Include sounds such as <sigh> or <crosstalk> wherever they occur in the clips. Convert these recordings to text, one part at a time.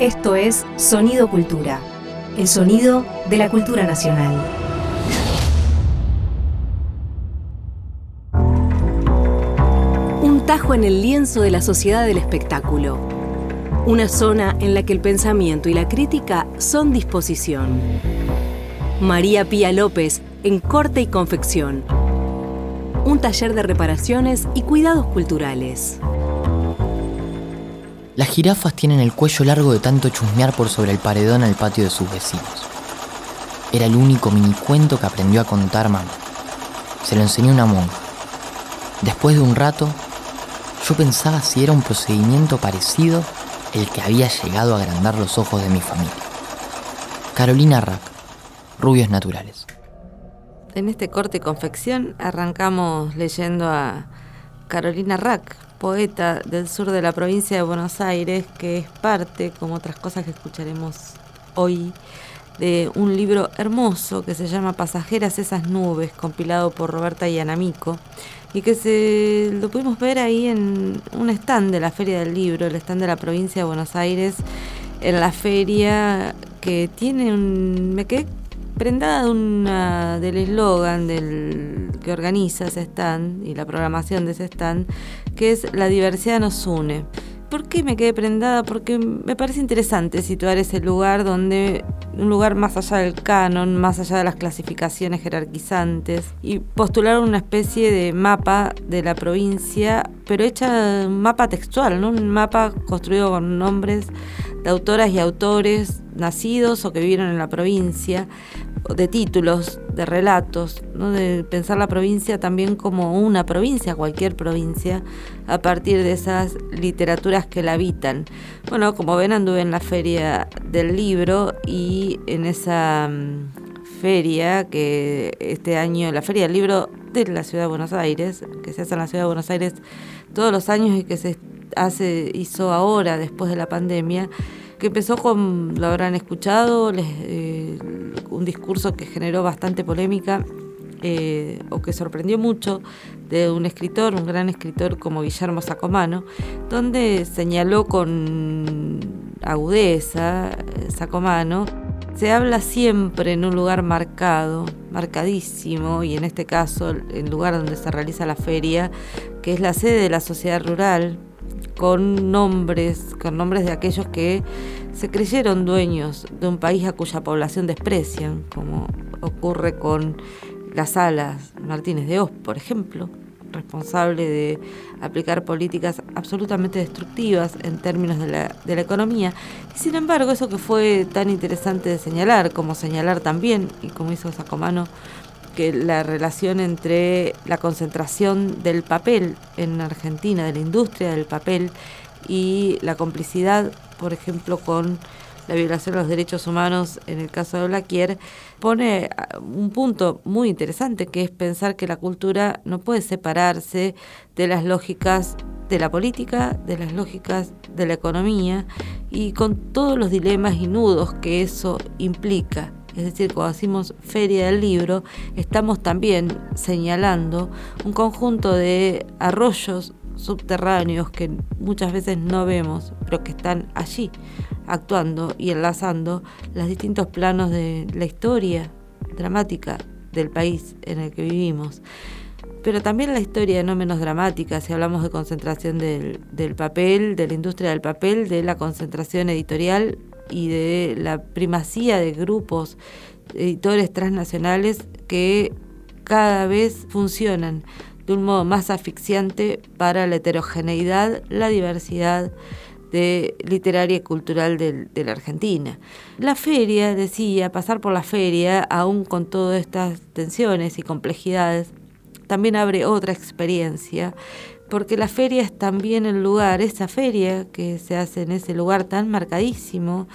Esto es Sonido Cultura, el sonido de la cultura nacional. Un tajo en el lienzo de la sociedad del espectáculo. Una zona en la que el pensamiento y la crítica son disposición. María Pía López en Corte y Confección. Un taller de reparaciones y cuidados culturales. Las jirafas tienen el cuello largo de tanto chusmear por sobre el paredón al patio de sus vecinos. Era el único minicuento que aprendió a contar mamá. Se lo enseñó una monja. Después de un rato, yo pensaba si era un procedimiento parecido el que había llegado a agrandar los ojos de mi familia. Carolina Rack, Rubios Naturales. En este corte confección arrancamos leyendo a Carolina Rack, poeta del sur de la provincia de Buenos Aires, que es parte, como otras cosas que escucharemos hoy, de un libro hermoso que se llama Pasajeras esas nubes, compilado por Roberta Yanamico, y que se lo pudimos ver ahí en un stand de la Feria del Libro, el stand de la provincia de Buenos Aires, en la feria que tiene un... me quedé prendada de una, del eslogan del que organiza ese stand y la programación de ese stand, que es La diversidad nos une. ¿Por qué me quedé prendada? Porque me parece interesante situar ese lugar donde, un lugar más allá del canon, más allá de las clasificaciones jerarquizantes, y postular una especie de mapa de la provincia, pero hecha un mapa textual, ¿no? un mapa construido con nombres de autoras y autores nacidos o que vivieron en la provincia, de títulos, de relatos, ¿no? de pensar la provincia también como una provincia, cualquier provincia, a partir de esas literaturas que la habitan. Bueno, como ven, anduve en la feria del libro y en esa mm, feria que este año, la feria del libro de la ciudad de Buenos Aires, que se hace en la ciudad de Buenos Aires todos los años y que se hace, hizo ahora, después de la pandemia, que empezó con, lo habrán escuchado, eh, un discurso que generó bastante polémica eh, o que sorprendió mucho de un escritor, un gran escritor como Guillermo Sacomano, donde señaló con agudeza eh, Sacomano, se habla siempre en un lugar marcado, marcadísimo, y en este caso el lugar donde se realiza la feria, que es la sede de la sociedad rural, con nombres, con nombres de aquellos que se creyeron dueños de un país a cuya población desprecian, como ocurre con las alas Martínez de Oz, por ejemplo, responsable de aplicar políticas absolutamente destructivas en términos de la, de la economía. Y sin embargo, eso que fue tan interesante de señalar, como señalar también, y como hizo Sacomano, que la relación entre la concentración del papel en Argentina, de la industria del papel, y la complicidad, por ejemplo, con la violación de los derechos humanos en el caso de Blaquier, pone un punto muy interesante que es pensar que la cultura no puede separarse de las lógicas de la política, de las lógicas de la economía y con todos los dilemas y nudos que eso implica. Es decir, cuando decimos feria del libro, estamos también señalando un conjunto de arroyos subterráneos que muchas veces no vemos, pero que están allí, actuando y enlazando los distintos planos de la historia dramática del país en el que vivimos. Pero también la historia no menos dramática, si hablamos de concentración del, del papel, de la industria del papel, de la concentración editorial y de la primacía de grupos editores transnacionales que cada vez funcionan de un modo más asfixiante para la heterogeneidad, la diversidad de literaria y cultural de, de, la Argentina. La feria, decía, pasar por la feria, aún con todas estas tensiones y complejidades, también abre otra experiencia porque la feria es también el lugar, esa feria que se hace en ese lugar tan marcadísimo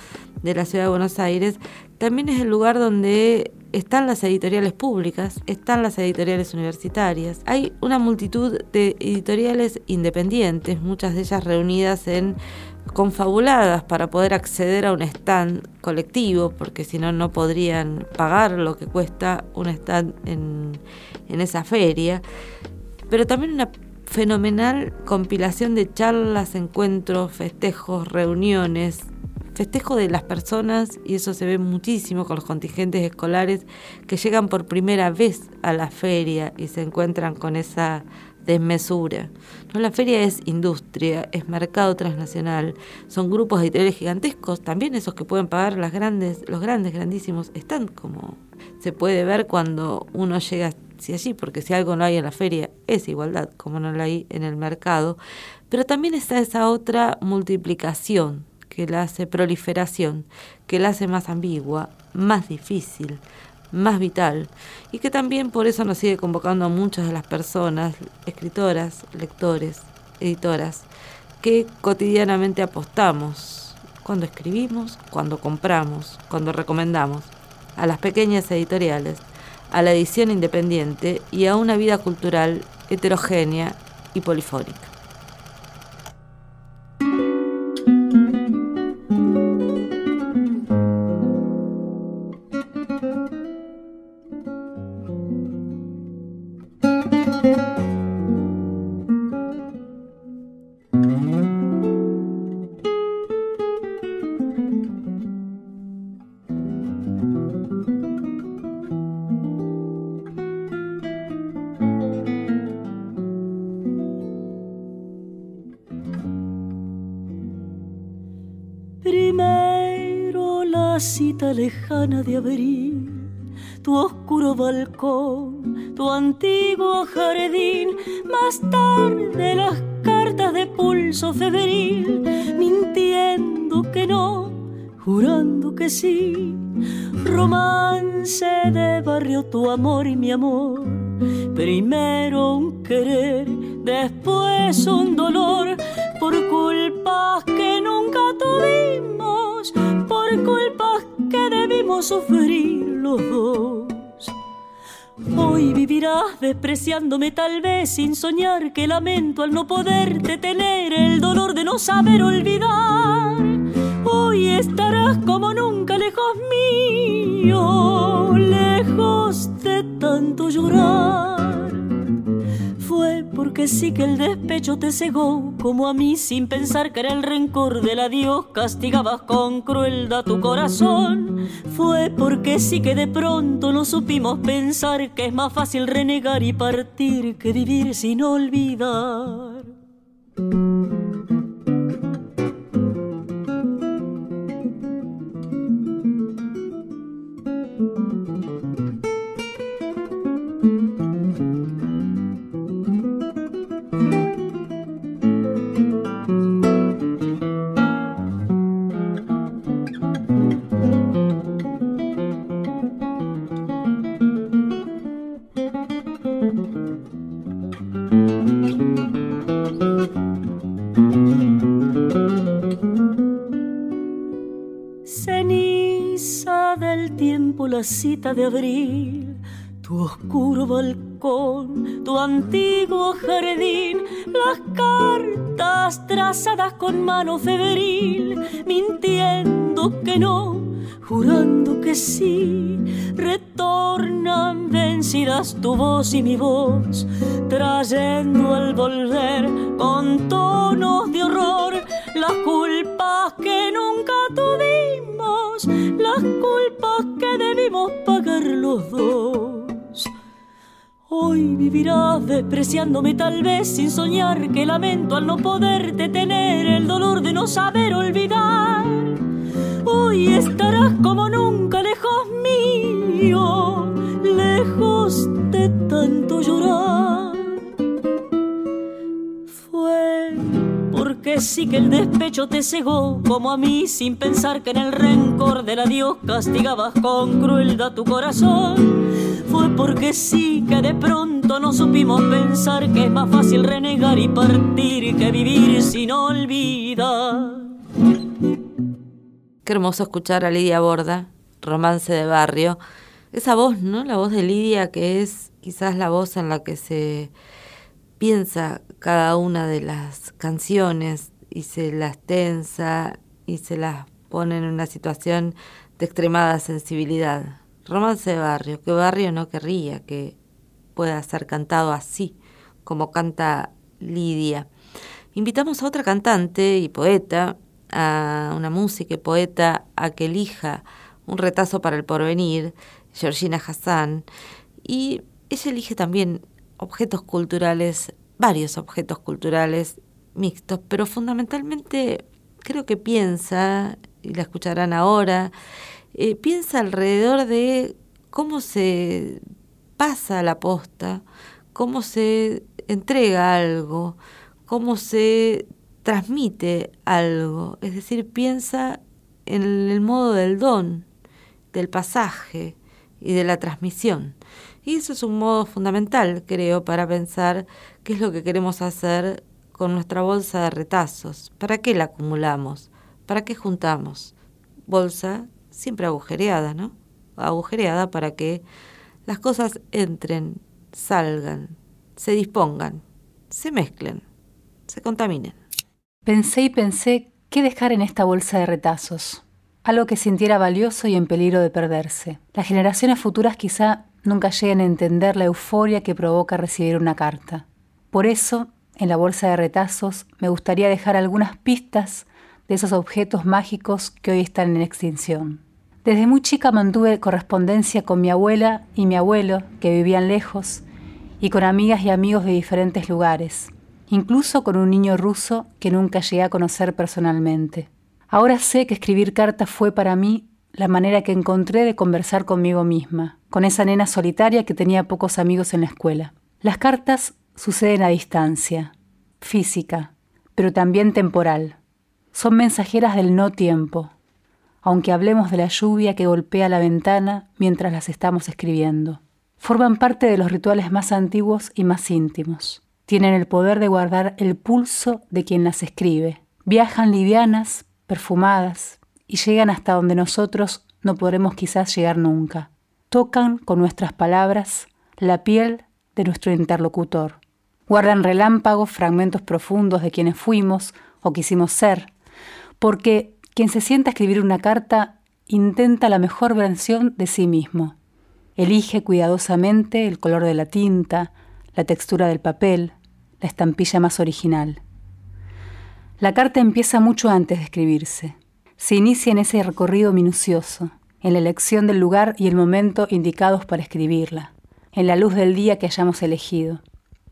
de la ciudad de Buenos Aires, también es el lugar donde están las editoriales públicas, están las editoriales universitarias. Hay una multitud de editoriales independientes, muchas de ellas reunidas en confabuladas para poder acceder a un stand colectivo, porque si no, no podrían pagar lo que cuesta un stand en, en esa feria. Pero también una fenomenal compilación de charlas, encuentros, festejos, reuniones, festejo de las personas, y eso se ve muchísimo con los contingentes escolares que llegan por primera vez a la feria y se encuentran con esa desmesura. ¿no? La feria es industria, es mercado transnacional, son grupos editoriales gigantescos, también esos que pueden pagar las grandes, los grandes, grandísimos, están como se puede ver cuando uno llega hacia allí, porque si algo no hay en la feria es igualdad, como no la hay en el mercado, pero también está esa otra multiplicación que la hace proliferación, que la hace más ambigua, más difícil, más vital y que también por eso nos sigue convocando a muchas de las personas, escritoras, lectores, editoras, que cotidianamente apostamos cuando escribimos, cuando compramos, cuando recomendamos, a las pequeñas editoriales, a la edición independiente y a una vida cultural heterogénea y polifónica. Lejana de abril, tu oscuro balcón, tu antiguo jardín, más tarde las cartas de pulso febril, mintiendo que no, jurando que sí, romance de barrio tu amor y mi amor, primero un querer, después un dolor, por culpas que nunca tuvimos, por culpas que debimos sufrir los dos. Hoy vivirás despreciándome tal vez sin soñar que lamento al no poderte tener el dolor de no saber olvidar. Hoy estarás como nunca lejos mío, lejos de tanto llorar porque sí que el despecho te cegó, como a mí sin pensar que era el rencor del adiós, castigabas con crueldad tu corazón. Fue porque sí que de pronto no supimos pensar que es más fácil renegar y partir que vivir sin olvidar. Cita de abril, tu oscuro balcón, tu antiguo jardín, las cartas trazadas con mano febril, mintiendo que no, jurando que sí, retornan vencidas tu voz y mi voz, trayendo al volver con tonos de horror las culpas que nunca tuvimos, las culpas que debimos pagar los dos. Hoy vivirás despreciándome tal vez sin soñar que lamento al no poderte tener el dolor de no saber olvidar. Hoy estarás como nunca lejos mío, lejos de tanto llorar. Fue porque sí que el despecho te cegó como a mí sin pensar que en el rencor del adiós castigabas con crueldad tu corazón. Fue porque sí que de pronto no supimos pensar que es más fácil renegar y partir que vivir sin olvidar. Qué hermoso escuchar a Lidia Borda, romance de barrio. Esa voz, ¿no? La voz de Lidia que es quizás la voz en la que se piensa cada una de las canciones y se las tensa y se las pone en una situación de extremada sensibilidad. Romance de barrio, ¿qué barrio no querría que pueda ser cantado así, como canta Lidia? Invitamos a otra cantante y poeta, a una música y poeta a que elija un retazo para el porvenir, Georgina Hassan, y ella elige también objetos culturales, varios objetos culturales mixtos, pero fundamentalmente creo que piensa, y la escucharán ahora, eh, piensa alrededor de cómo se pasa la posta, cómo se entrega algo, cómo se transmite algo, es decir, piensa en el modo del don, del pasaje y de la transmisión. Y eso es un modo fundamental, creo, para pensar qué es lo que queremos hacer con nuestra bolsa de retazos. ¿Para qué la acumulamos? ¿Para qué juntamos? Bolsa siempre agujereada, ¿no? Agujereada para que las cosas entren, salgan, se dispongan, se mezclen, se contaminen. Pensé y pensé qué dejar en esta bolsa de retazos. Algo que sintiera valioso y en peligro de perderse. Las generaciones futuras quizá nunca lleguen a entender la euforia que provoca recibir una carta. Por eso, en la bolsa de retazos, me gustaría dejar algunas pistas de esos objetos mágicos que hoy están en extinción. Desde muy chica mantuve correspondencia con mi abuela y mi abuelo, que vivían lejos, y con amigas y amigos de diferentes lugares incluso con un niño ruso que nunca llegué a conocer personalmente. Ahora sé que escribir cartas fue para mí la manera que encontré de conversar conmigo misma, con esa nena solitaria que tenía pocos amigos en la escuela. Las cartas suceden a distancia, física, pero también temporal. Son mensajeras del no tiempo, aunque hablemos de la lluvia que golpea la ventana mientras las estamos escribiendo. Forman parte de los rituales más antiguos y más íntimos tienen el poder de guardar el pulso de quien las escribe. Viajan livianas, perfumadas, y llegan hasta donde nosotros no podremos quizás llegar nunca. Tocan con nuestras palabras la piel de nuestro interlocutor. Guardan relámpagos, fragmentos profundos de quienes fuimos o quisimos ser, porque quien se sienta a escribir una carta intenta la mejor versión de sí mismo. Elige cuidadosamente el color de la tinta, la textura del papel, la estampilla más original. La carta empieza mucho antes de escribirse. Se inicia en ese recorrido minucioso, en la elección del lugar y el momento indicados para escribirla, en la luz del día que hayamos elegido.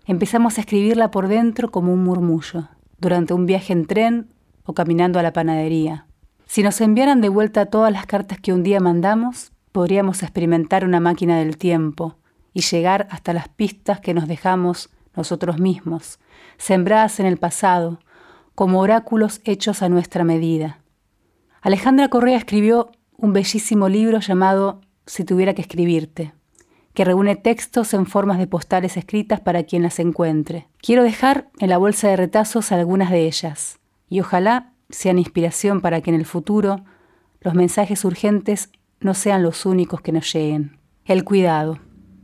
Empezamos a escribirla por dentro como un murmullo, durante un viaje en tren o caminando a la panadería. Si nos enviaran de vuelta todas las cartas que un día mandamos, podríamos experimentar una máquina del tiempo y llegar hasta las pistas que nos dejamos nosotros mismos, sembradas en el pasado, como oráculos hechos a nuestra medida. Alejandra Correa escribió un bellísimo libro llamado Si tuviera que escribirte, que reúne textos en formas de postales escritas para quien las encuentre. Quiero dejar en la bolsa de retazos algunas de ellas, y ojalá sean inspiración para que en el futuro los mensajes urgentes no sean los únicos que nos lleguen. El cuidado.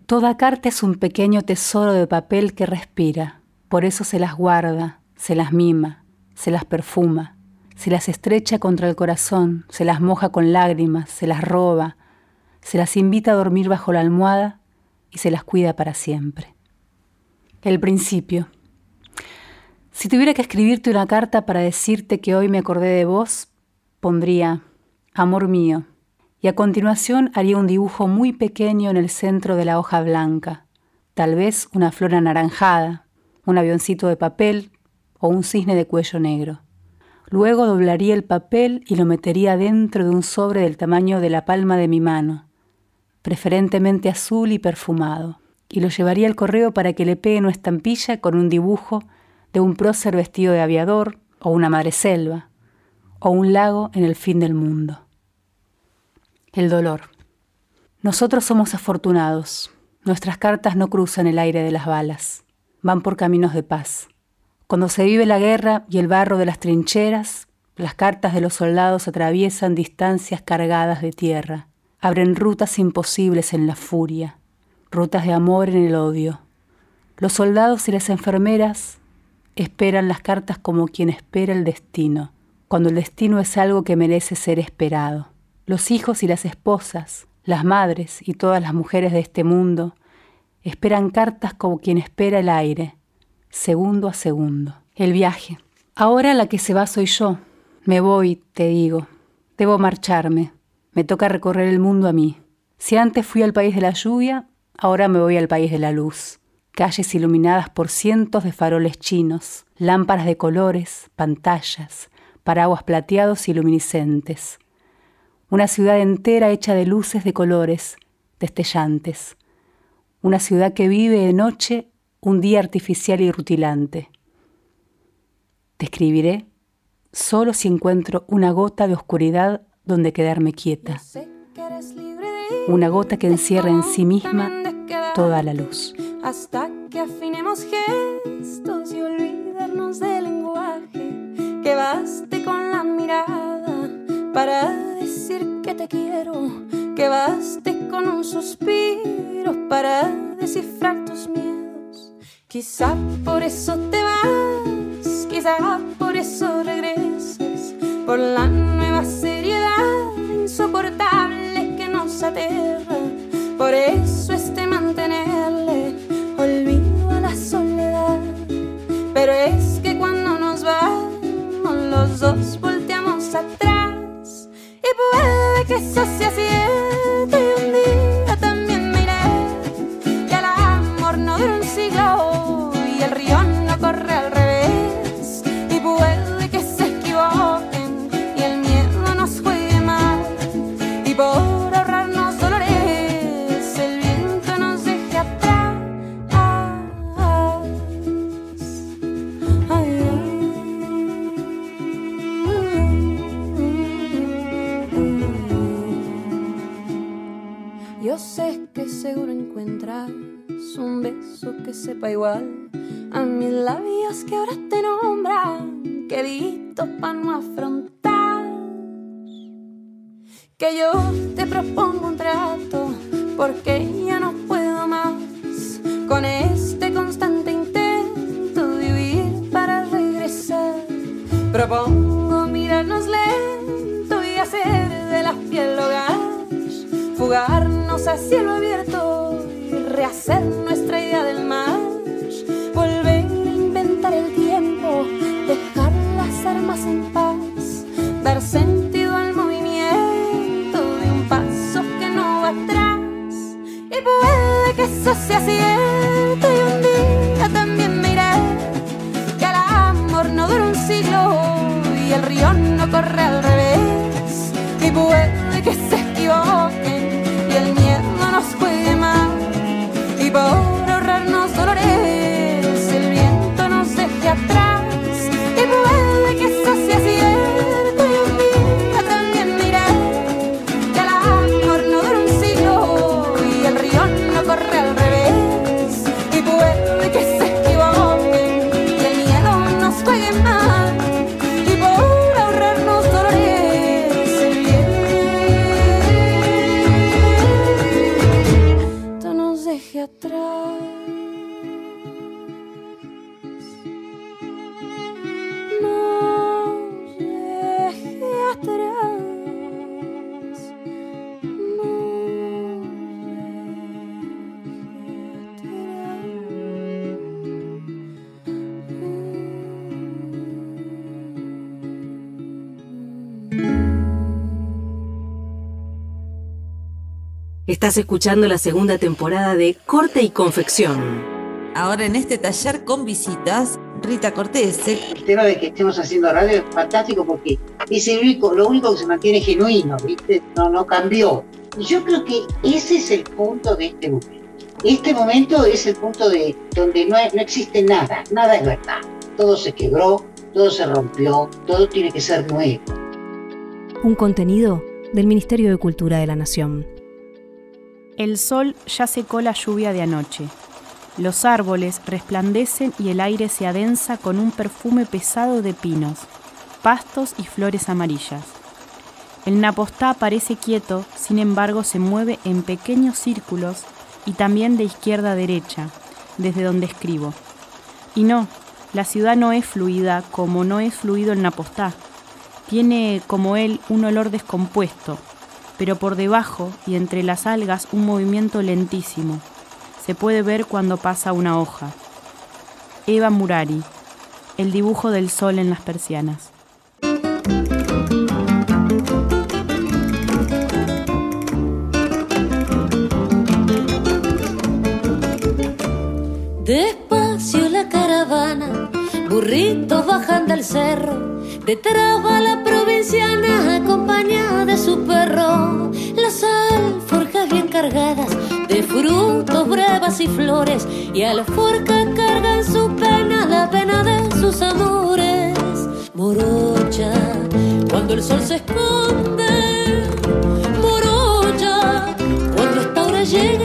Toda carta es un pequeño tesoro de papel que respira, por eso se las guarda, se las mima, se las perfuma, se las estrecha contra el corazón, se las moja con lágrimas, se las roba, se las invita a dormir bajo la almohada y se las cuida para siempre. El principio. Si tuviera que escribirte una carta para decirte que hoy me acordé de vos, pondría, amor mío, y a continuación haría un dibujo muy pequeño en el centro de la hoja blanca, tal vez una flor anaranjada, un avioncito de papel o un cisne de cuello negro. Luego doblaría el papel y lo metería dentro de un sobre del tamaño de la palma de mi mano, preferentemente azul y perfumado, y lo llevaría al correo para que le pegue una estampilla con un dibujo de un prócer vestido de aviador o una madreselva o un lago en el fin del mundo el dolor. Nosotros somos afortunados. Nuestras cartas no cruzan el aire de las balas, van por caminos de paz. Cuando se vive la guerra y el barro de las trincheras, las cartas de los soldados atraviesan distancias cargadas de tierra, abren rutas imposibles en la furia, rutas de amor en el odio. Los soldados y las enfermeras esperan las cartas como quien espera el destino, cuando el destino es algo que merece ser esperado. Los hijos y las esposas, las madres y todas las mujeres de este mundo esperan cartas como quien espera el aire, segundo a segundo. El viaje. Ahora la que se va soy yo. Me voy, te digo. Debo marcharme. Me toca recorrer el mundo a mí. Si antes fui al país de la lluvia, ahora me voy al país de la luz. Calles iluminadas por cientos de faroles chinos, lámparas de colores, pantallas, paraguas plateados y luminiscentes. Una ciudad entera hecha de luces de colores, destellantes. Una ciudad que vive de noche un día artificial y rutilante. Te escribiré solo si encuentro una gota de oscuridad donde quedarme quieta. Una gota que encierra en sí misma toda la luz. Hasta que afinemos gestos y olvidarnos del lenguaje, que baste con la mirada para decir que te quiero, que baste con un suspiro para descifrar tus miedos. Quizá por eso te vas, quizá por eso regresas, por la nueva seriedad insoportable que nos aterra. Por eso este mantenerle olvido a la soledad. Pero es que cuando nos vamos los dos volteamos atrás y puede que eso sea cierto a mis labios que ahora te nombran, querido para no afrontar. Que yo te propongo un trato Estás escuchando la segunda temporada de Corte y Confección. Ahora en este taller con visitas, Rita Cortés. El tema de que estemos haciendo radio es fantástico porque es el único, lo único que se mantiene genuino, ¿viste? No, no cambió. Y yo creo que ese es el punto de este momento. Este momento es el punto de donde no, hay- no existe nada, nada es verdad. Todo se quebró, todo se rompió, todo tiene que ser nuevo. Un contenido del Ministerio de Cultura de la Nación. El sol ya secó la lluvia de anoche. Los árboles resplandecen y el aire se adensa con un perfume pesado de pinos, pastos y flores amarillas. El napostá parece quieto, sin embargo se mueve en pequeños círculos y también de izquierda a derecha, desde donde escribo. Y no, la ciudad no es fluida como no es fluido el napostá. Tiene, como él, un olor descompuesto, pero por debajo y entre las algas un movimiento lentísimo. Se puede ver cuando pasa una hoja. Eva Murari, el dibujo del sol en las persianas. Despacio la caravana, burritos bajan del cerro Detrás va la provinciana acompañada de su perro. Las alforjas bien cargadas de frutos, brevas y flores. Y a la forca cargan su pena, la pena de sus amores. Morocha, cuando el sol se esconde. Morocha, cuando esta hora llegue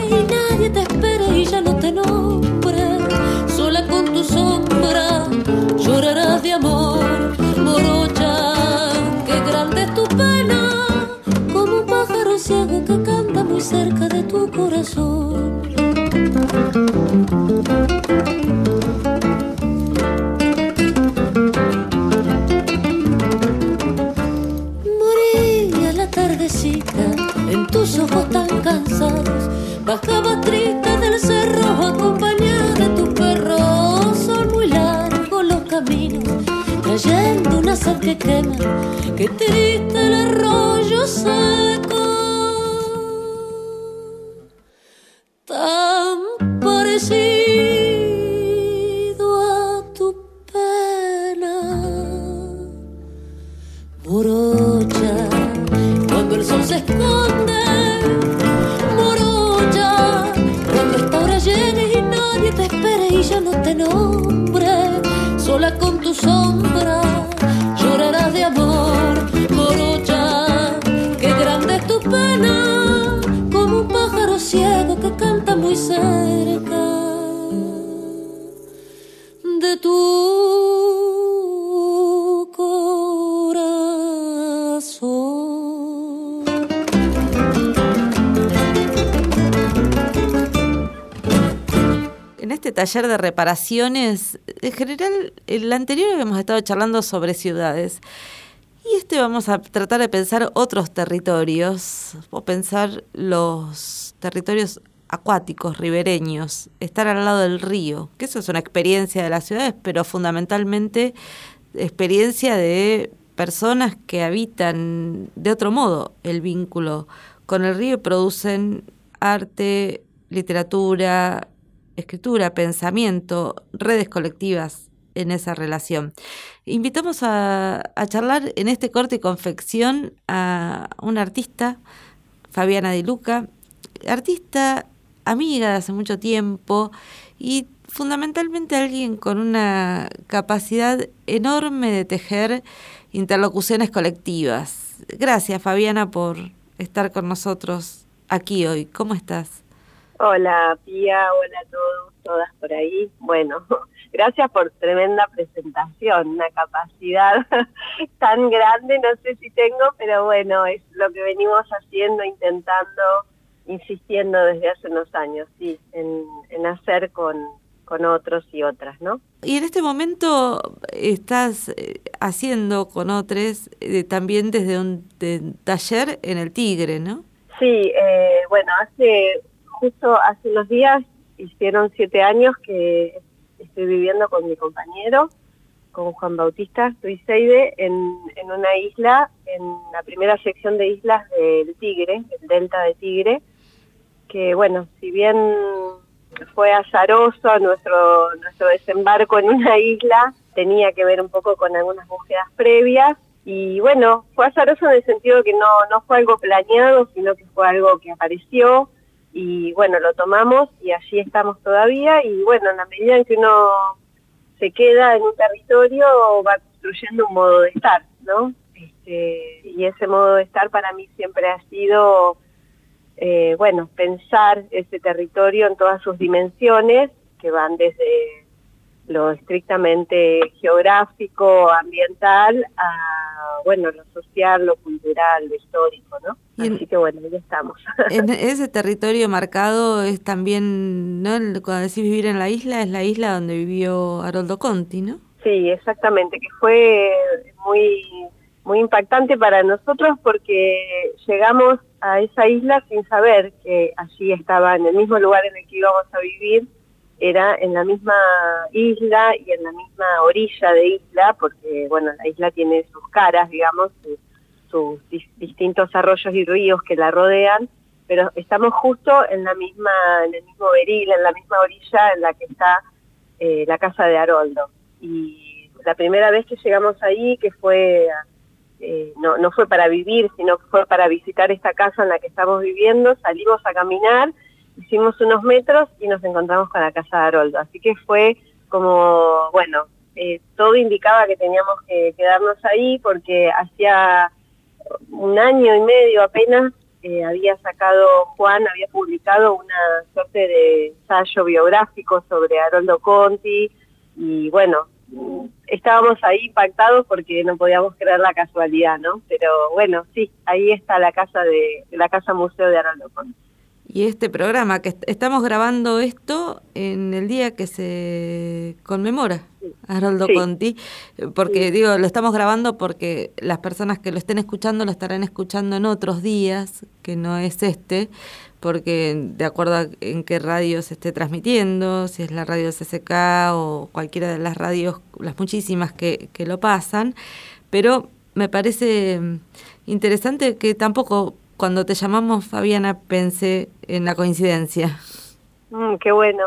sal que quema. Qué triste el arroyo seco. Taller de reparaciones, en general, el anterior hemos estado charlando sobre ciudades. Y este vamos a tratar de pensar otros territorios, o pensar los territorios acuáticos, ribereños, estar al lado del río, que eso es una experiencia de las ciudades, pero fundamentalmente experiencia de personas que habitan de otro modo el vínculo con el río y producen arte, literatura, escritura, pensamiento, redes colectivas en esa relación. Invitamos a, charlar en este corte y confección a una artista, Fabiana Di Luca, artista amiga de hace mucho tiempo y fundamentalmente alguien con una capacidad enorme de tejer interlocuciones colectivas. Gracias Fabiana por estar con nosotros aquí hoy. ¿Cómo estás? Hola Pía, hola a todos, todas por ahí. Bueno, <laughs> gracias por tremenda presentación, una capacidad <laughs> tan grande, no sé si tengo, pero bueno, es lo que venimos haciendo, intentando, insistiendo desde hace unos años, sí, en, en hacer con, con otros y otras, ¿no? Y en este momento estás eh, haciendo con otros eh, también desde un de, taller en el Tigre, ¿no? Sí, eh, bueno, hace hace unos días hicieron siete años que estoy viviendo con mi compañero, con Juan Bautista Tuiseide, en, en una isla, en la primera sección de islas del Tigre, el Delta de Tigre, que bueno, si bien fue azaroso nuestro, nuestro desembarco en una isla, tenía que ver un poco con algunas búsquedas previas, y bueno, fue azaroso en el sentido que no, no fue algo planeado, sino que fue algo que apareció, y bueno, lo tomamos y allí estamos todavía, y bueno, en la medida en que uno se queda en un territorio, va construyendo un modo de estar, ¿no? Este, y ese modo de estar para mí siempre ha sido eh, bueno, pensar ese territorio en todas sus dimensiones, que van desde lo estrictamente geográfico, ambiental, a, bueno, lo social, lo cultural, lo histórico, ¿no? En, Así que bueno, ya estamos. <laughs> En ese territorio marcado es también, ¿no? Cuando decís vivir en la isla, es la isla donde vivió Haroldo Conti, ¿no? Sí, exactamente, que fue muy muy impactante para nosotros porque llegamos a esa isla sin saber que allí estaba en el mismo lugar en el que íbamos a vivir, era en la misma isla y en la misma orilla de isla, porque bueno, la isla tiene sus caras, digamos, sus, sus dis distintos arroyos y ríos que la rodean, pero estamos justo en la misma, en el mismo beril, en la misma orilla en la que está eh, la casa de Haroldo. Y la primera vez que llegamos ahí, que fue, eh, no, no fue para vivir, sino fue para visitar esta casa en la que estamos viviendo, salimos a caminar, hicimos unos metros y nos encontramos con la casa de Haroldo. Así que fue como, bueno, eh, todo indicaba que teníamos que quedarnos ahí porque hacía un año y medio apenas eh, había sacado Juan, había publicado una suerte de ensayo biográfico sobre Haroldo Conti y bueno, estábamos ahí impactados porque no podíamos creer la casualidad, ¿no? Pero bueno, sí, ahí está la casa de la casa museo de Haroldo Conti y este programa, que estamos grabando esto en el día que se conmemora Haroldo Conti, porque digo, lo estamos grabando porque las personas que lo estén escuchando lo estarán escuchando en otros días, que no es este, porque de acuerdo a en qué radio se esté transmitiendo, si es la radio CCK o cualquiera de las radios, las muchísimas que, que lo pasan, pero me parece interesante que tampoco cuando te llamamos, Fabiana, pensé en la coincidencia. Mm, qué bueno.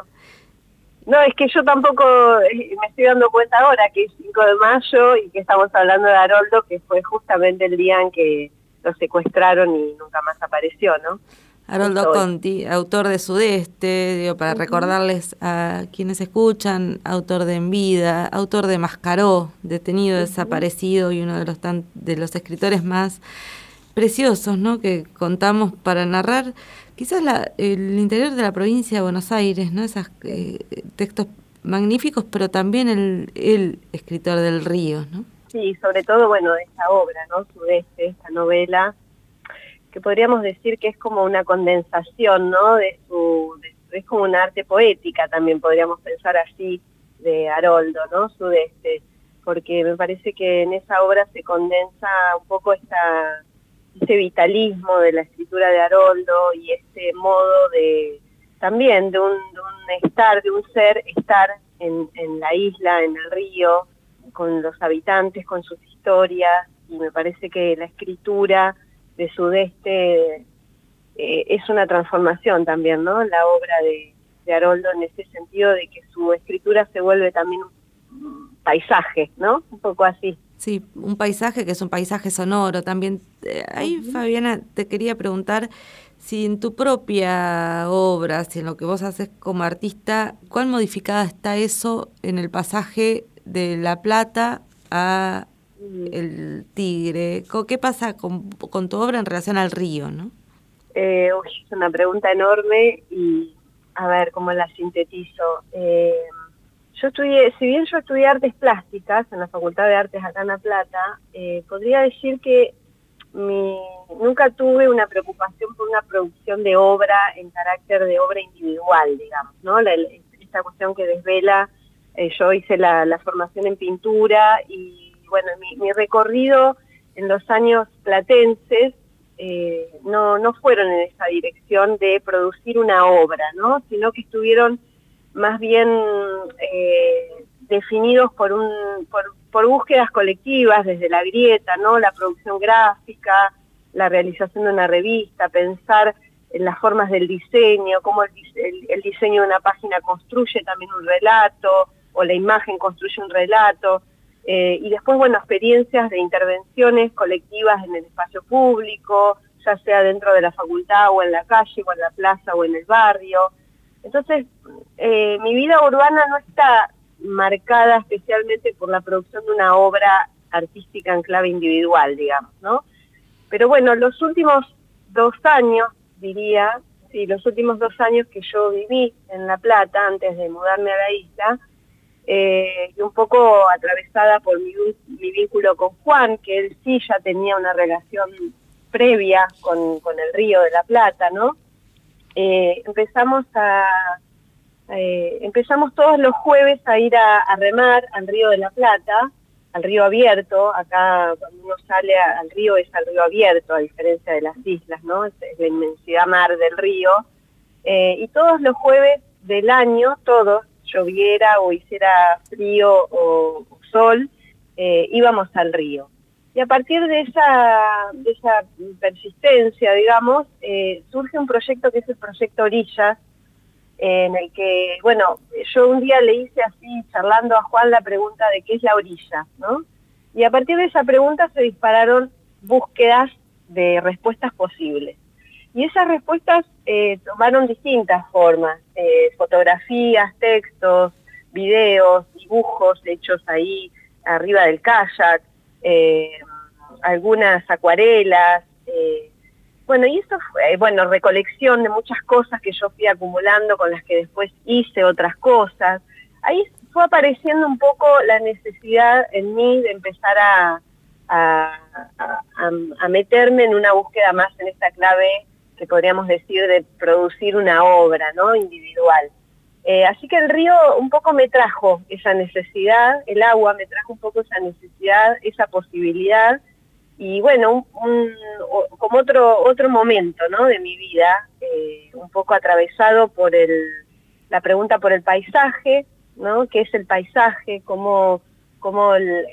No, es que yo tampoco eh, me estoy dando cuenta ahora que es 5 de mayo y que estamos hablando de Haroldo, que fue justamente el día en que lo secuestraron y nunca más apareció, ¿no? Haroldo Conti, autor de Sudeste, digo, para recordarles a quienes escuchan, autor de En Vida, autor de Mascaró, detenido, desaparecido y uno de los, de los escritores más preciosos ¿no? que contamos para narrar quizás la, el interior de la provincia de Buenos Aires, ¿no? esos eh, textos magníficos, pero también el, el, escritor del río. ¿no? Sí, sobre todo, bueno, esta obra, ¿no? Sudeste, esta novela, que podríamos decir que es como una condensación, ¿no? De su, es como una arte poética también, podríamos pensar así, de Haroldo, ¿no? Sudeste, porque me parece que en esa obra se condensa un poco esta ese vitalismo de la escritura de Haroldo y ese modo de también de un, estar, de un ser, estar en, la isla, en el río, con los habitantes, con sus historias, y me parece que la escritura de Sudeste eh, es una transformación también, ¿no? La obra de, de Haroldo en ese sentido de que su escritura se vuelve también un paisaje, ¿no? Un poco así. Sí, un paisaje que es un paisaje sonoro también. Eh, ahí, Fabiana, te quería preguntar si en tu propia obra, si en lo que vos haces como artista, ¿cuál modificada está eso en el pasaje de La Plata a mm. el Tigre? ¿Qué pasa con, tu obra en relación al río, no? Eh, es una pregunta enorme y a ver cómo la sintetizo. Eh, yo estudié, si bien yo estudié artes plásticas en la Facultad de Artes acá en La Plata, eh, podría decir que mi, nunca tuve una preocupación por una producción de obra en carácter de obra individual, digamos, ¿no? esta cuestión que desvela, eh, yo hice la, formación en pintura y, bueno, mi, recorrido en los años platenses eh, no, no fueron en esa dirección de producir una obra, ¿no? Sino que estuvieron más bien eh, definidos por, un, por, búsquedas colectivas desde la grieta, ¿no? la producción gráfica, la realización de una revista, pensar en las formas del diseño, cómo el, diseño de una página construye también un relato, o la imagen construye un relato, eh, y después, bueno, experiencias de intervenciones colectivas en el espacio público, ya sea dentro de la facultad o en la calle o en la plaza o en el barrio, entonces, eh, mi vida urbana no está marcada especialmente por la producción de una obra artística en clave individual, digamos, ¿no? Pero bueno, los últimos dos años, diría, sí, los últimos dos años que yo viví en La Plata, antes de mudarme a la isla, eh, y un poco atravesada por mi, vínculo con Juan, que él sí ya tenía una relación previa con el río de La Plata, ¿no? Eh, empezamos a eh, empezamos todos los jueves a ir a, remar al río de la Plata, al río abierto, acá cuando uno sale al río es al río abierto, a diferencia de las islas, ¿no? Es, la inmensidad mar del río. Eh, y todos los jueves del año, todos, lloviera o hiciera frío o, sol, íbamos al río. Y a partir de esa, esa persistencia, digamos, eh, surge un proyecto que es el proyecto Orillas, en el que, bueno, yo un día le hice así, charlando a Juan, la pregunta de qué es la orilla, ¿no? Y a partir de esa pregunta se dispararon búsquedas de respuestas posibles. Y esas respuestas eh, tomaron distintas formas, eh, fotografías, textos, videos, dibujos hechos ahí arriba del kayak, eh, algunas acuarelas, bueno, y eso fue, bueno, recolección de muchas cosas que yo fui acumulando con las que después hice otras cosas. Ahí fue apareciendo un poco la necesidad en mí de empezar a, a, meterme en una búsqueda más en esta clave que podríamos decir de producir una obra ¿no? individual. Eh, así que el río un poco me trajo esa necesidad, el agua me trajo un poco esa necesidad, esa posibilidad y bueno, como otro, otro momento ¿no? de mi vida, eh, un poco atravesado por la pregunta por el paisaje, ¿no? ¿Qué es el paisaje? ¿Cómo, cómo el,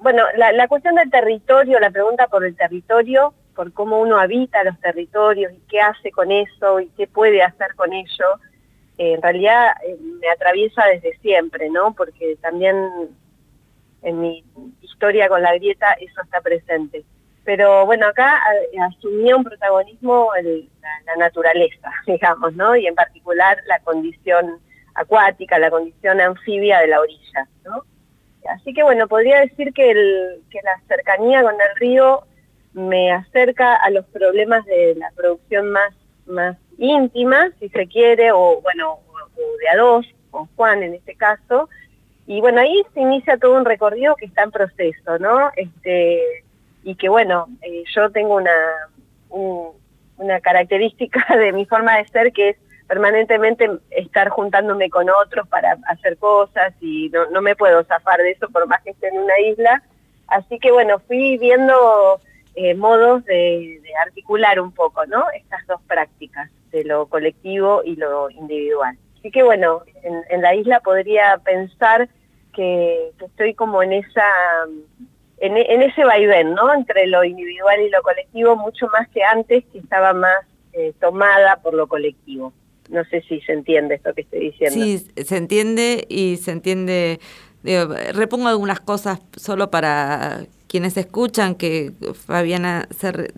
bueno, la, la, cuestión del territorio, la pregunta por el territorio, por cómo uno habita los territorios y qué hace con eso y qué puede hacer con ello, eh, en realidad eh, me atraviesa desde siempre, ¿no? Porque también en mi historia con la grieta eso está presente. Pero bueno, acá asumía un protagonismo la, naturaleza, <laughs> digamos, ¿no? Y en particular la condición acuática, la condición anfibia de la orilla, ¿no? Así que bueno, podría decir que, que la cercanía con el río me acerca a los problemas de la producción más, más íntima, si se quiere, o bueno, o de a dos, con Juan en este caso, y bueno, ahí se inicia todo un recorrido que está en proceso, ¿no? Este, y que bueno, eh, yo tengo una, una característica <laughs> de mi forma de ser que es permanentemente estar juntándome con otros para hacer cosas y no, no me puedo zafar de eso por más que esté en una isla. Así que bueno, fui viendo eh, modos de, de, articular un poco, ¿no? Estas dos prácticas, lo colectivo y lo individual. Así que bueno, en, la isla podría pensar que, estoy como en esa en, ese vaivén, ¿no? Entre lo individual y lo colectivo, mucho más que antes, que estaba más eh, tomada por lo colectivo. No sé si se entiende esto que estoy diciendo. Sí, se entiende y se entiende. repongo algunas cosas solo para quienes escuchan que Fabiana se,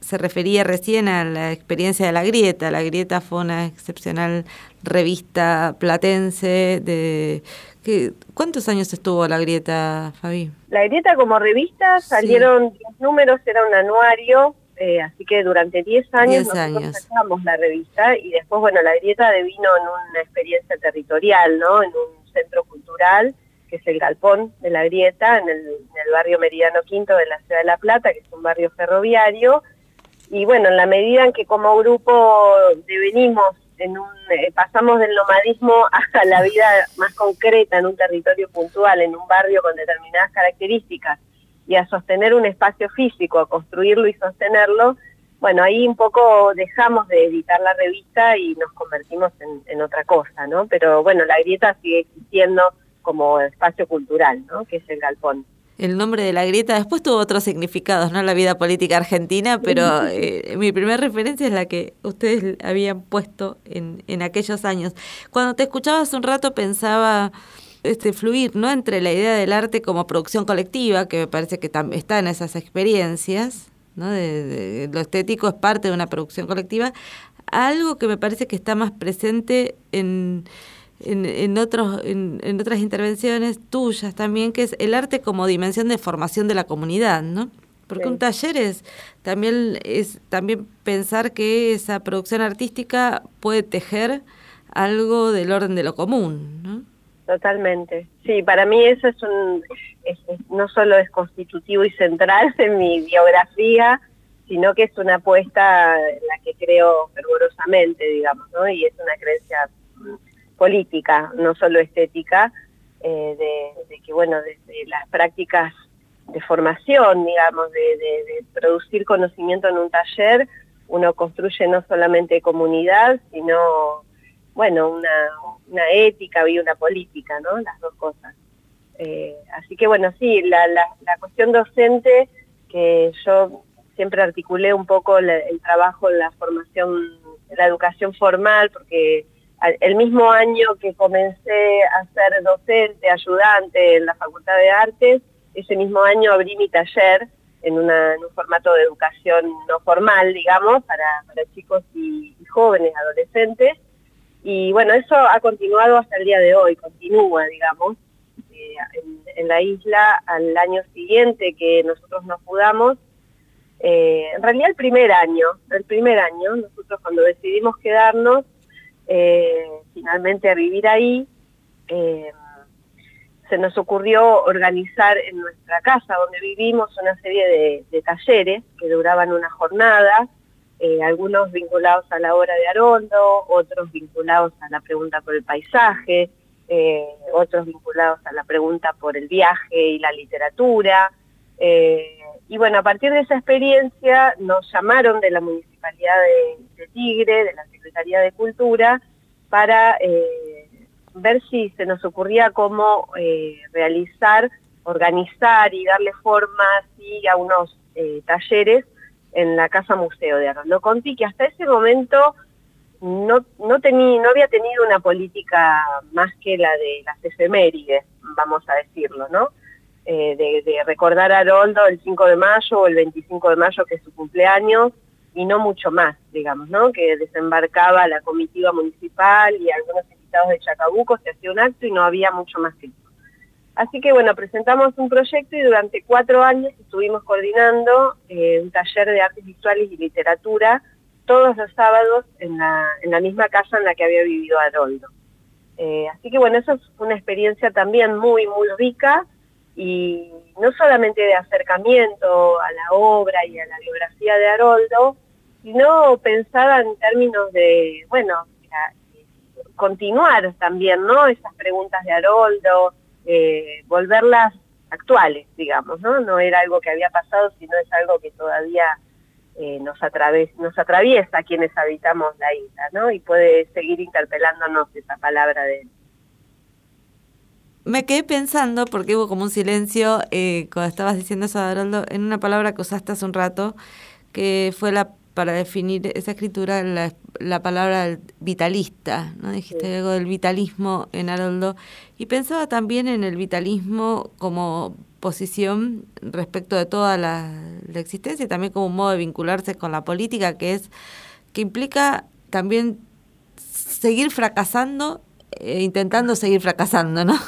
se, refería recién a la experiencia de La Grieta. La Grieta fue una excepcional revista platense de... Que, ¿Cuántos años estuvo La Grieta, Fabi? La Grieta como revista salieron 10 números, era un anuario, eh, así que durante 10 años nosotros sacamos la revista y después, bueno, La Grieta devino en una experiencia territorial, ¿no? En un centro cultural que es el Galpón de la Grieta, en el, barrio Meridiano Quinto de la Ciudad de La Plata, que es un barrio ferroviario. Y bueno, en la medida en que como grupo devenimos, en un, eh, pasamos del nomadismo <laughs> hasta la vida más concreta en un territorio puntual, en un barrio con determinadas características, y a sostener un espacio físico, a construirlo y sostenerlo, bueno, ahí un poco dejamos de editar la revista y nos convertimos en, en otra cosa, ¿no? Pero bueno, la grieta sigue existiendo como espacio cultural, ¿no? que es el galpón. El nombre de la grieta después tuvo otros significados, ¿no? La vida política argentina, pero eh, mi primera referencia es la que ustedes habían puesto en, en aquellos años. Cuando te escuchaba hace un rato pensaba este fluir, ¿no? Entre la idea del arte como producción colectiva, que me parece que está en esas experiencias, ¿no? De, lo estético es parte de una producción colectiva, algo que me parece que está más presente en en, en, otros, en, otras intervenciones tuyas también, que es el arte como dimensión de formación de la comunidad, ¿no? Porque un taller es también, es también pensar que esa producción artística puede tejer algo del orden de lo común, ¿no? Totalmente. Sí, para mí eso es un, no solo es constitutivo y central <laughs> en mi biografía, sino que es una apuesta en la que creo fervorosamente, digamos, ¿no? Y es una creencia política, no solo estética, eh, de, que, bueno, desde las prácticas de formación, digamos, de, producir conocimiento en un taller, uno construye no solamente comunidad, sino, bueno, una, ética y una política, ¿no? Las dos cosas. Eh, así que, bueno, sí, la, la, cuestión docente, que yo siempre articulé un poco el trabajo en la formación, la educación formal, porque el mismo año que comencé a ser docente, ayudante en la Facultad de Artes, ese mismo año abrí mi taller en, un formato de educación no formal, digamos, para, chicos y, jóvenes, adolescentes. Y bueno, eso ha continuado hasta el día de hoy, continúa, digamos, eh, en, la isla al año siguiente que nosotros nos mudamos. Eh, en realidad el primer año, el primer año, nosotros cuando decidimos quedarnos, eh, finalmente a vivir ahí, eh, se nos ocurrió organizar en nuestra casa donde vivimos una serie de, talleres que duraban una jornada, eh, algunos vinculados a la hora de Arondo, otros vinculados a la pregunta por el paisaje, otros vinculados a la pregunta por el viaje y la literatura. y bueno, a partir de esa experiencia nos llamaron de la Municipalidad de Tigre, de la Secretaría de Cultura, para eh, ver si se nos ocurría cómo eh, realizar, organizar y darle forma así a unos eh, talleres en la Casa Museo de Arroyo Conti, que hasta ese momento no, no, tenía, no había tenido una política más que la de las efemérides, vamos a decirlo, ¿no? de, recordar a Haroldo el 5 de mayo o el 25 de mayo, que es su cumpleaños, y no mucho más, digamos, ¿no? Que desembarcaba la comitiva municipal y algunos invitados de Chacabuco, se hacía un acto y no había mucho más que eso. Así que bueno, presentamos un proyecto y durante cuatro años estuvimos coordinando eh, un taller de artes visuales y literatura todos los sábados en la, en la misma casa en la que había vivido Haroldo. Eh, así que bueno, eso es una experiencia también muy, muy rica y no solamente de acercamiento a la obra y a la biografía de Haroldo, sino pensada en términos de, bueno, continuar también, ¿no? Esas preguntas de Haroldo, volverlas actuales, digamos, ¿no? No era algo que había pasado, sino es algo que todavía eh, nos, nos atraviesa quienes habitamos la isla, ¿no? Y puede seguir interpelándonos esa palabra de me quedé pensando, porque hubo como un silencio eh, cuando estabas diciendo eso, Haroldo, en una palabra que usaste hace un rato, que fue la para definir esa escritura la, la palabra vitalista, ¿no? Dijiste algo del vitalismo en Haroldo. Y pensaba también en el vitalismo como posición respecto de toda la, la existencia y también como un modo de vincularse con la política, que es que implica también seguir fracasando e intentando seguir fracasando, ¿no?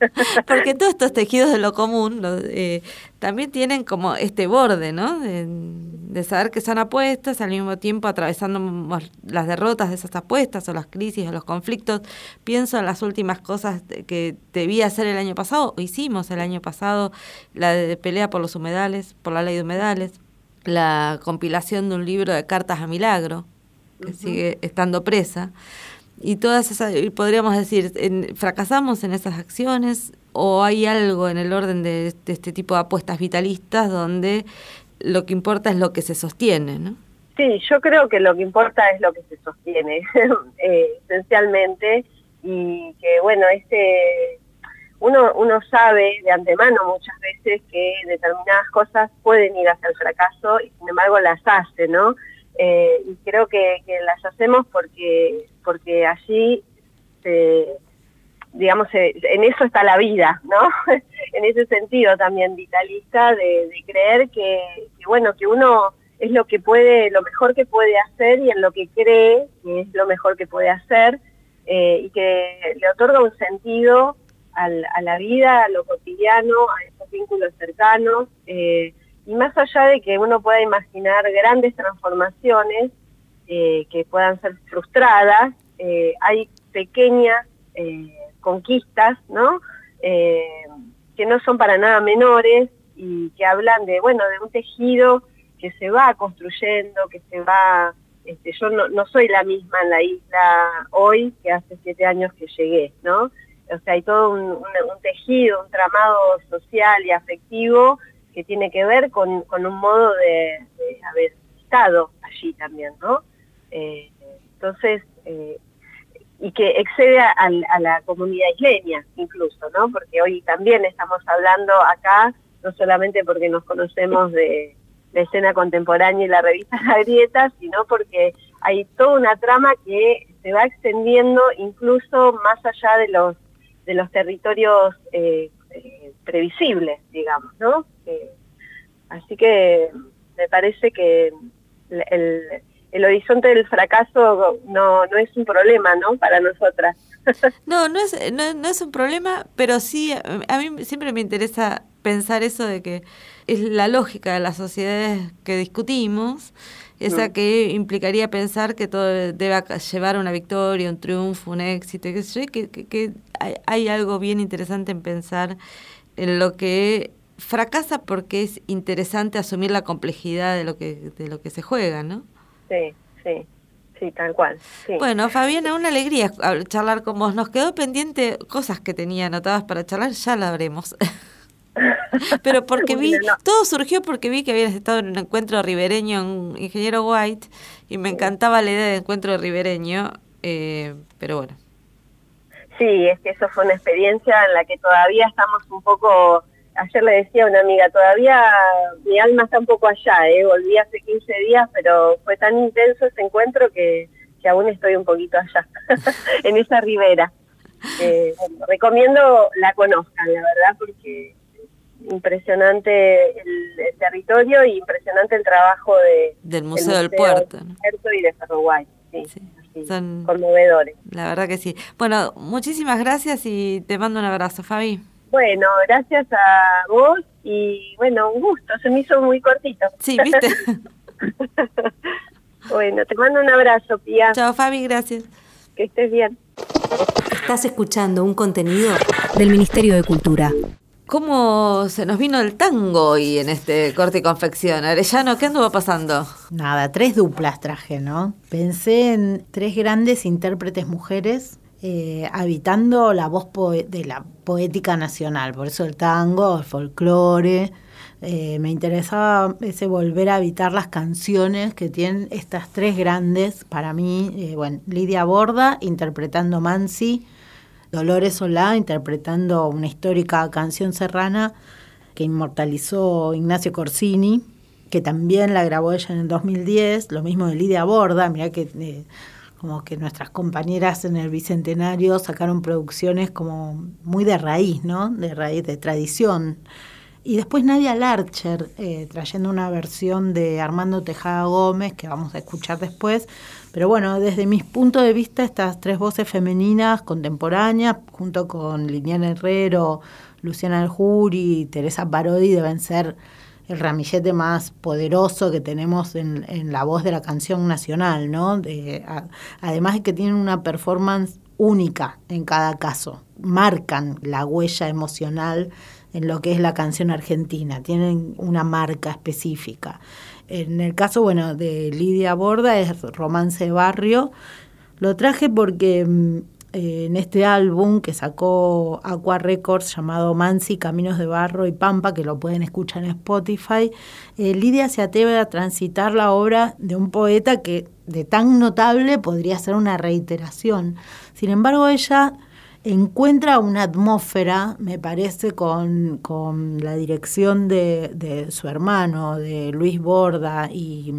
<laughs> Porque todos estos tejidos de lo común eh, también tienen como este borde, ¿no? De, saber que son apuestas, al mismo tiempo atravesando las derrotas de esas apuestas o las crisis o los conflictos. Pienso en las últimas cosas que debí hacer el año pasado, o hicimos el año pasado, la de pelea por los humedales, por la ley de humedales, la compilación de un libro de cartas a Milagro, que sigue estando presa y todas esas, podríamos decir, fracasamos en esas acciones o hay algo en el orden de, este tipo de apuestas vitalistas donde lo que importa es lo que se sostiene, ¿no? Sí, yo creo que lo que importa es lo que se sostiene, <laughs> eh, esencialmente, y que bueno, este uno, uno sabe de antemano muchas veces que determinadas cosas pueden ir hacia el fracaso y sin embargo las hace, ¿no? Eh, y creo que, las hacemos porque, porque allí, digamos, en eso está la vida, ¿no? <laughs> en ese sentido también vitalista de, creer que, bueno, que uno es lo que puede, lo mejor que puede hacer y en lo que cree que es lo mejor que puede hacer eh, y que le otorga un sentido a la vida, a lo cotidiano, a esos vínculos cercanos. Eh, y más allá de que uno pueda imaginar grandes transformaciones eh, que puedan ser frustradas, eh, hay pequeñas eh, conquistas, ¿no? que no son para nada menores y que hablan de, bueno, de un tejido que se va construyendo, que se va... Este, yo no, soy la misma en la isla hoy que hace siete años que llegué, ¿no? O sea, hay todo un tejido, un tramado social y afectivo que tiene que ver con, un modo de, haber estado allí también, ¿no? Eh, entonces, eh, y que excede a, la comunidad isleña incluso, ¿no? Porque hoy también estamos hablando acá, no solamente porque nos conocemos de la escena contemporánea y la revista <laughs> La Grieta, sino porque hay toda una trama que se va extendiendo incluso más allá de los, de los territorios eh, eh, previsibles, digamos, ¿no? así que me parece que el horizonte del fracaso no, no es un problema, ¿no? Para nosotras. <laughs> No, no es, no, es un problema, pero sí, a mí siempre me interesa pensar eso de que es la lógica de las sociedades que discutimos, esa que implicaría pensar que todo debe llevar a una victoria, un triunfo, un éxito, que, que, que hay, hay algo bien interesante en pensar en lo que fracasa porque es interesante asumir la complejidad de lo que, de lo que se juega, ¿no? Sí, sí. Sí, tal cual. Bueno, Fabiana, una alegría charlar con vos. Nos quedó pendiente cosas que tenía anotadas para charlar, ya la haremos. <laughs> Pero porque <laughs> vi, todo surgió porque vi que habías estado en un encuentro ribereño en Ingeniero White y me encantaba la idea de encuentro ribereño, eh, pero bueno. Sí, es que eso fue una experiencia en la que todavía estamos un poco ayer le decía a una amiga, todavía mi alma está un poco allá, ¿eh? volví hace 15 días, pero fue tan intenso ese encuentro que, aún estoy un poquito allá, <laughs> en esa ribera. Eh, recomiendo la conozcan, la verdad, porque impresionante el, territorio y impresionante el trabajo de, del Museo del, Puerto. y de Ferroguay. Sí, Son conmovedores. La verdad que sí. Bueno, muchísimas gracias y te mando un abrazo, Fabi. Bueno, gracias a vos y bueno, un gusto, se me hizo muy cortito. Sí, viste. <laughs> bueno, te mando un abrazo, Pía. Chao, Fabi, gracias. Que estés bien. Estás escuchando un contenido del Ministerio de Cultura. ¿Cómo se nos vino el tango hoy en este corte y confección? Arellano, ¿qué anduvo pasando? Nada, tres duplas traje, ¿no? Pensé en tres grandes intérpretes mujeres eh, habitando la voz de la poética nacional, por eso el tango, el folclore. Eh, me interesaba ese volver a habitar las canciones que tienen estas tres grandes para mí. Eh, bueno, Lidia Borda interpretando Mansi, Dolores Solá interpretando una histórica canción serrana que inmortalizó Ignacio Corsini, que también la grabó ella en el 2010, lo mismo de Lidia Borda, mira que como que nuestras compañeras en el Bicentenario sacaron producciones como muy de raíz, ¿no? De raíz, de tradición. Y después Nadia Larcher, eh, trayendo una versión de Armando Tejada Gómez, que vamos a escuchar después. Pero bueno, desde mis puntos de vista, estas tres voces femeninas contemporáneas, junto con Liliana Herrero, Luciana Aljuri, Teresa Parodi, deben ser el ramillete más poderoso que tenemos en, la voz de la canción nacional, ¿no? además de que tienen una performance única en cada caso, marcan la huella emocional en lo que es la canción argentina, tienen una marca específica. En el caso, bueno, de Lidia Borda es Romance de Barrio, lo traje porque mm, eh, en este álbum que sacó Aqua Records llamado Mansi, Caminos de Barro y Pampa, que lo pueden escuchar en Spotify, eh, Lidia se atreve a transitar la obra de un poeta que de tan notable podría ser una reiteración. Sin embargo, ella encuentra una atmósfera, me parece, con, la dirección de, de su hermano, de Luis Borda y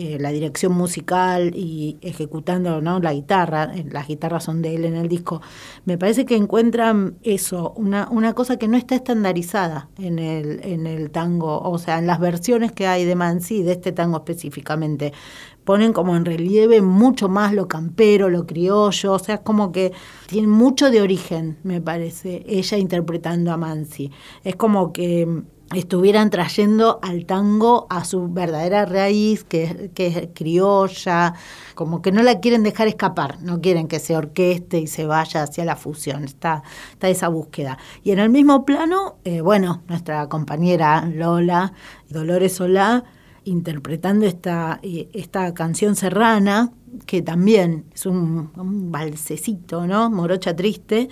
eh, la dirección musical y ejecutando ¿no? la guitarra, eh, las guitarras son de él en el disco, me parece que encuentran eso, una, una cosa que no está estandarizada en el, en el tango, o sea, en las versiones que hay de Mansi, de este tango específicamente ponen como en relieve mucho más lo campero, lo criollo, o sea, es como que tiene mucho de origen, me parece, ella interpretando a Mansi. Es como que estuvieran trayendo al tango a su verdadera raíz, que, que, es criolla, como que no la quieren dejar escapar, no quieren que se orqueste y se vaya hacia la fusión, está, está esa búsqueda. Y en el mismo plano, eh, bueno, nuestra compañera Lola, Dolores Solá, interpretando esta, eh, esta canción serrana, que también es un, un balsecito, ¿no? Morocha triste,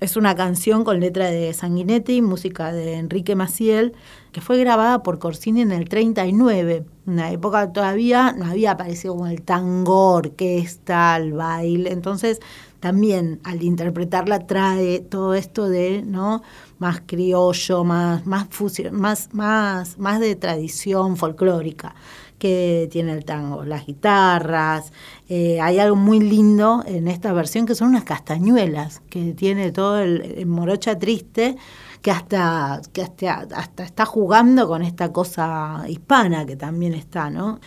es una canción con letra de Sanguinetti, música de Enrique Maciel, que fue grabada por Corsini en el 39, una época todavía no había aparecido como el tango, orquesta, el baile, entonces también al interpretarla trae todo esto de, ¿no? Más criollo, más, más fusión, más, más, más de tradición folclórica que tiene el tango, las guitarras, eh, hay algo muy lindo en esta versión que son unas castañuelas, que tiene todo el, morocha triste, que hasta, que hasta, hasta está jugando con esta cosa hispana que también está, ¿no?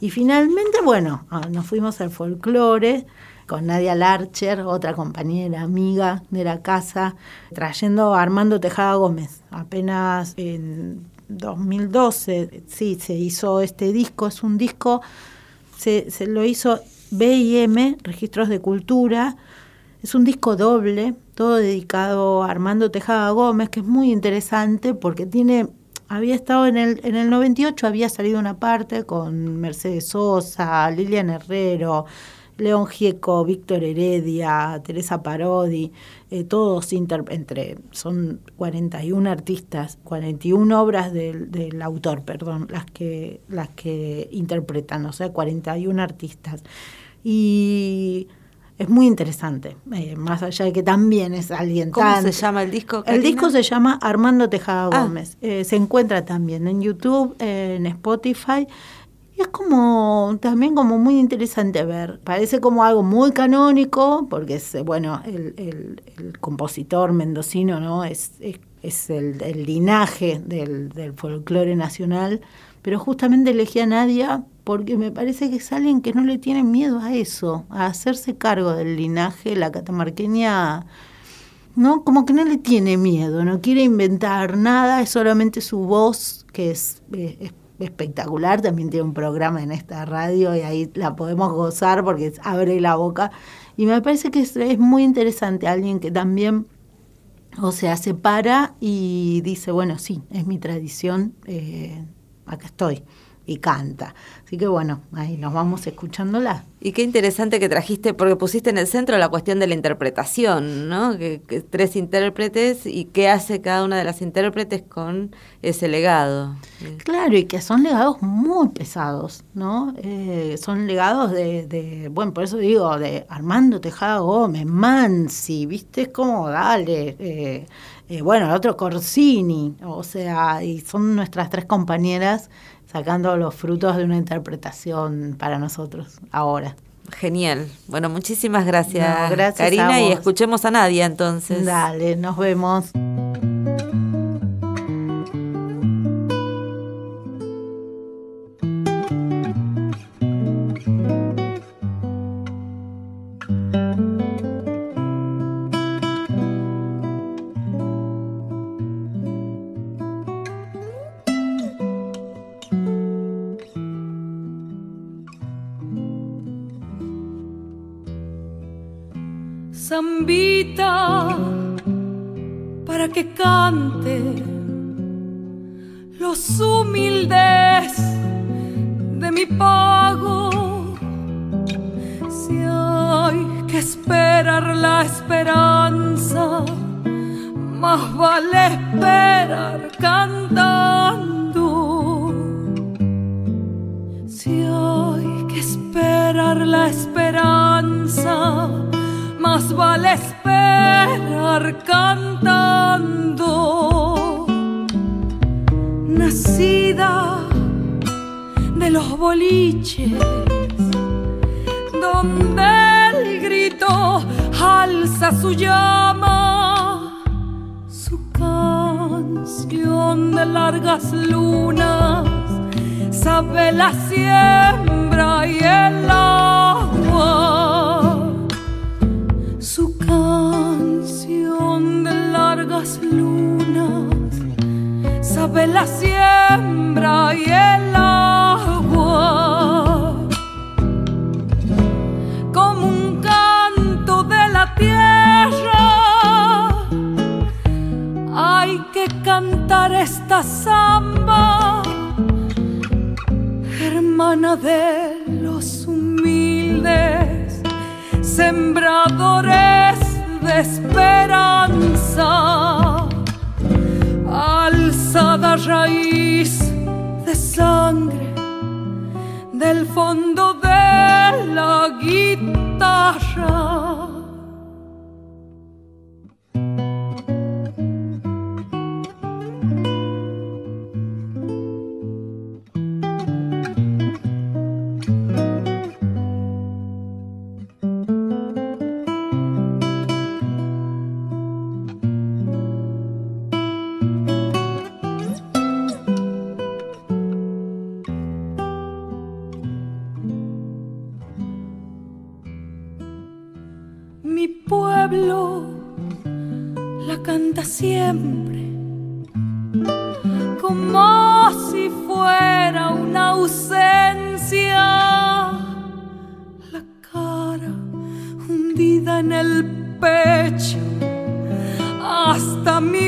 Y finalmente, bueno, ah, nos fuimos al folclore con Nadia Larcher, otra compañera, amiga de la casa, trayendo Armando Tejada Gómez. Apenas en 2012, sí, se hizo este disco, es un disco, se, se lo hizo BIM, Registros de Cultura, es un disco doble, todo dedicado a Armando Tejada Gómez, que es muy interesante porque tiene, había estado en el, en el 98, había salido una parte con Mercedes Sosa, Lilian Herrero, León Gieco, Víctor Heredia, Teresa Parodi, eh, todos entre, son 41 artistas, 41 obras del, del, autor, perdón, las que, las que interpretan, o sea, 41 artistas. Y es muy interesante, eh, más allá de que también es alguien ¿Cómo se llama el disco? El disco se llama Armando Tejada ah. Gómez. Eh, se encuentra también en YouTube, en Spotify es como también como muy interesante ver. Parece como algo muy canónico, porque es, bueno, el, el, compositor mendocino, ¿no? Es, es, el, linaje del, del folclore nacional, pero justamente elegí a Nadia porque me parece que es alguien que no le tiene miedo a eso, a hacerse cargo del linaje, la catamarqueña, ¿no? Como que no le tiene miedo, no quiere inventar nada, es solamente su voz que es, es espectacular, también tiene un programa en esta radio y ahí la podemos gozar porque abre la boca. Y me parece que es, muy interesante alguien que también, o sea, se para y dice, bueno, sí, es mi tradición, eh, acá estoy y canta. Así que bueno, ahí nos vamos escuchándola. Y qué interesante que trajiste, porque pusiste en el centro la cuestión de la interpretación, ¿no? Que, tres intérpretes y qué hace cada una de las intérpretes con ese legado. Claro, y que son legados muy pesados, ¿no? Eh, son legados de, de, bueno, por eso digo, de Armando Tejada Gómez, Mansi, ¿viste? Es como, dale. Eh, eh, bueno, el otro Corsini, o sea, y son nuestras tres compañeras sacando los frutos de una interpretación para nosotros ahora. Genial. Bueno, muchísimas gracias, gracias Karina, y escuchemos a Nadia entonces. Dale, nos vemos.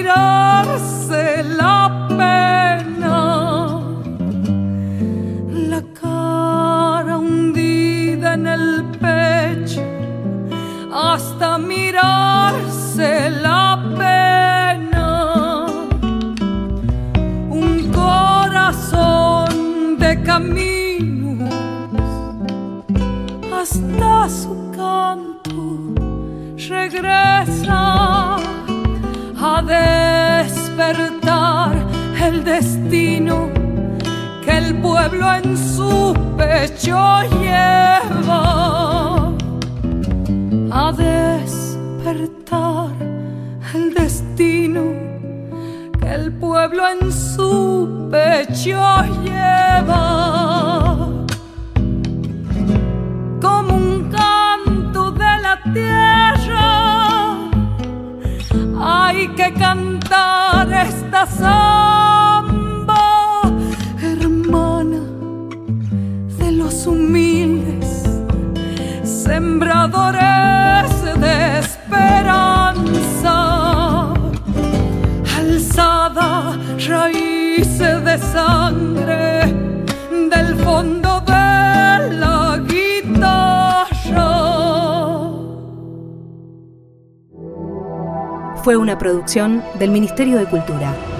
Hasta el destino que el pueblo en su pecho lleva. A despertar el destino que el pueblo en su pecho lleva. Como un canto de la tierra hay que cantar esta samba, sembradores de esperanza, alzada raíces de sangre del fondo de la guitarra. Fue una producción del Ministerio de Cultura.